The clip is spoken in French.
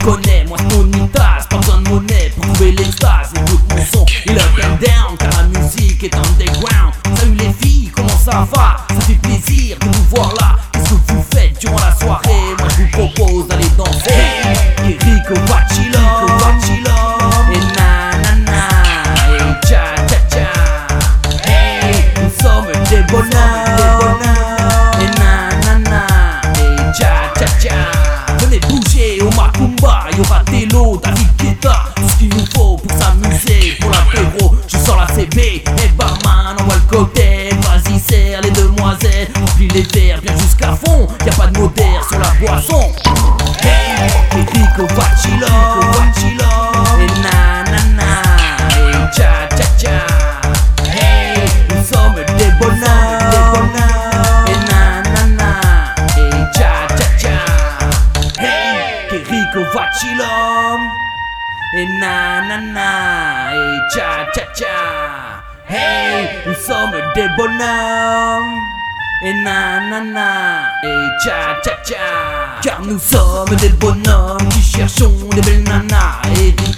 reconnais, moi Sponitas, pas besoin de monnaie pour trouver l'extase. Écoute mon son, il up and down, car la musique est underground. Salut les filles, comment ça va? Ça fait plaisir de vous voir là. Qu'est-ce que vous faites durant la soirée? Moi je vous propose d'aller danser. David Guetta, tout ce qu'il nous faut pour s'amuser, pour l'apéro. Je sors la CB, et barman, envoie le cocktail, vas-y serre les demoiselles, remplis les verres bien jusqu'à fond, y a pas de modère sur la boisson. Hey, Enrico Vacilo, Et na na na, et cha cha cha. Hey, nous sommes des bonhommes. Et na na na, et cha cha cha. Car nous sommes des bonhommes qui cherchons des belles nanas. Et des